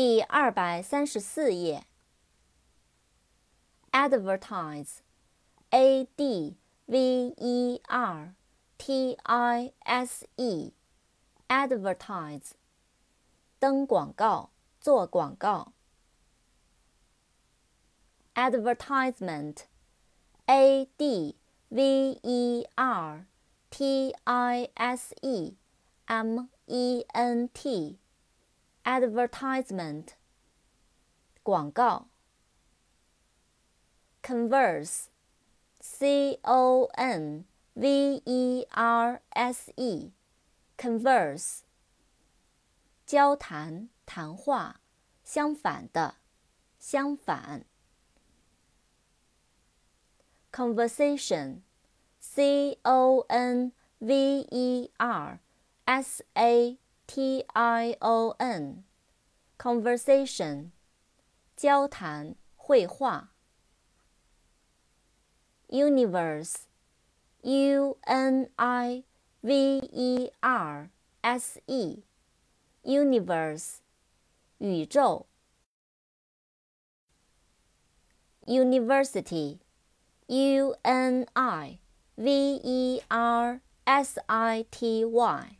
第二百三十四页。advertise，a d v e r t i s e，advertise，登广告，做广告。advertisement，A D V E R T I S E M E N T t，advertisement，广告。converse，c o n v e r s e，converse，交谈、谈话，相反的，相反。conversation，c o n v e r s a T I O N conversation 交谈会话。Universe U N I V E R S E universe 宇宙。University U N I V E R S I T Y